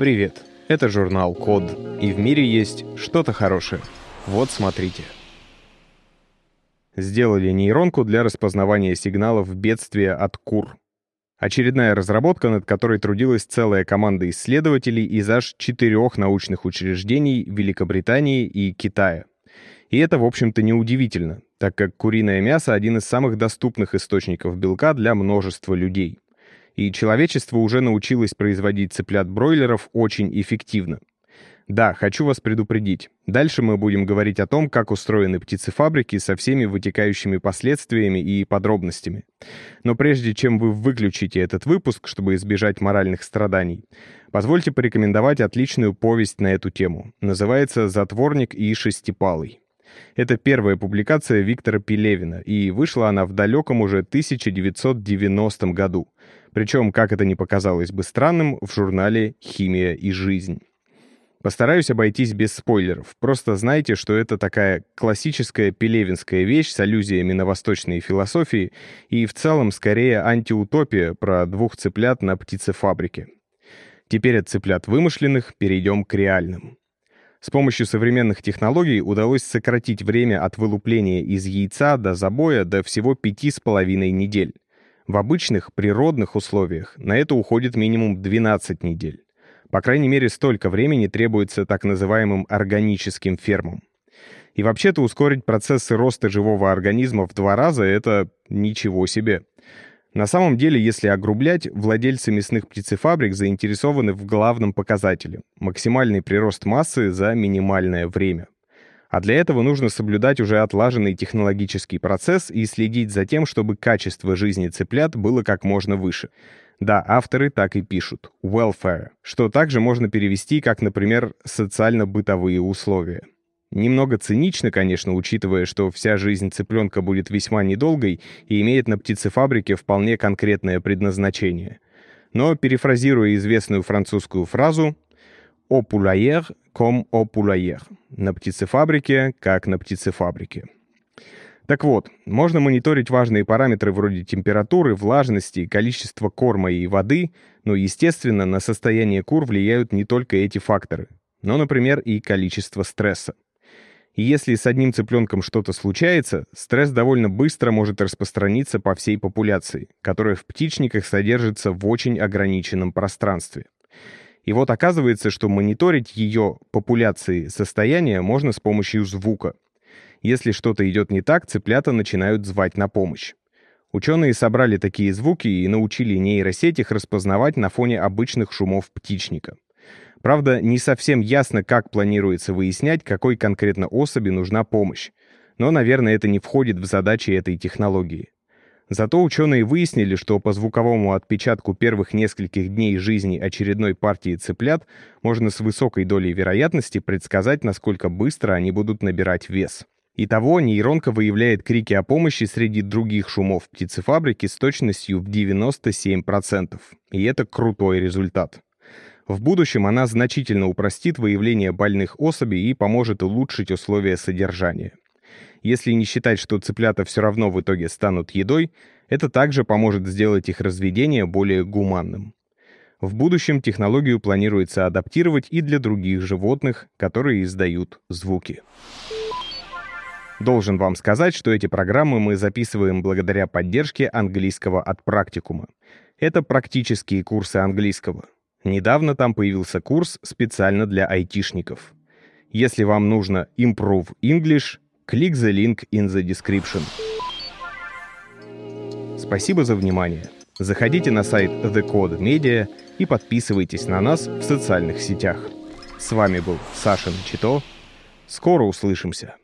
Привет, это журнал Код, и в мире есть что-то хорошее. Вот смотрите. Сделали нейронку для распознавания сигналов бедствия от кур. Очередная разработка, над которой трудилась целая команда исследователей из аж четырех научных учреждений Великобритании и Китая. И это, в общем-то, неудивительно, так как куриное мясо — один из самых доступных источников белка для множества людей. И человечество уже научилось производить цыплят-бройлеров очень эффективно. Да, хочу вас предупредить. Дальше мы будем говорить о том, как устроены птицефабрики со всеми вытекающими последствиями и подробностями. Но прежде чем вы выключите этот выпуск, чтобы избежать моральных страданий, позвольте порекомендовать отличную повесть на эту тему. Называется «Затворник и шестипалый». Это первая публикация Виктора Пелевина, и вышла она в далеком уже 1990 году. Причем, как это ни показалось бы странным, в журнале «Химия и жизнь». Постараюсь обойтись без спойлеров. Просто знайте, что это такая классическая пелевинская вещь с аллюзиями на восточные философии и в целом скорее антиутопия про двух цыплят на птицефабрике. Теперь от цыплят вымышленных перейдем к реальным. С помощью современных технологий удалось сократить время от вылупления из яйца до забоя до всего пяти с половиной недель. В обычных природных условиях на это уходит минимум 12 недель. По крайней мере, столько времени требуется так называемым органическим фермам. И вообще-то ускорить процессы роста живого организма в два раза — это ничего себе. На самом деле, если огрублять, владельцы мясных птицефабрик заинтересованы в главном показателе — максимальный прирост массы за минимальное время. А для этого нужно соблюдать уже отлаженный технологический процесс и следить за тем, чтобы качество жизни цыплят было как можно выше — да, авторы так и пишут. Welfare, что также можно перевести как, например, социально-бытовые условия. Немного цинично, конечно, учитывая, что вся жизнь цыпленка будет весьма недолгой и имеет на птицефабрике вполне конкретное предназначение. Но, перефразируя известную французскую фразу «Au poulailler comme au poulailler» — «На птицефабрике, как на птицефабрике». Так вот, можно мониторить важные параметры вроде температуры, влажности, количества корма и воды, но, естественно, на состояние кур влияют не только эти факторы, но, например, и количество стресса. И если с одним цыпленком что-то случается, стресс довольно быстро может распространиться по всей популяции, которая в птичниках содержится в очень ограниченном пространстве. И вот оказывается, что мониторить ее популяции состояние можно с помощью звука — если что-то идет не так, цыплята начинают звать на помощь. Ученые собрали такие звуки и научили нейросеть их распознавать на фоне обычных шумов птичника. Правда, не совсем ясно, как планируется выяснять, какой конкретно особи нужна помощь. Но, наверное, это не входит в задачи этой технологии. Зато ученые выяснили, что по звуковому отпечатку первых нескольких дней жизни очередной партии цыплят можно с высокой долей вероятности предсказать, насколько быстро они будут набирать вес. Итого нейронка выявляет крики о помощи среди других шумов птицефабрики с точностью в 97%. И это крутой результат. В будущем она значительно упростит выявление больных особей и поможет улучшить условия содержания. Если не считать, что цыплята все равно в итоге станут едой, это также поможет сделать их разведение более гуманным. В будущем технологию планируется адаптировать и для других животных, которые издают звуки. Должен вам сказать, что эти программы мы записываем благодаря поддержке английского от практикума. Это практические курсы английского. Недавно там появился курс специально для айтишников. Если вам нужно Improve English, click the link in the description. Спасибо за внимание. Заходите на сайт The Code Media и подписывайтесь на нас в социальных сетях. С вами был Саша Чито. Скоро услышимся.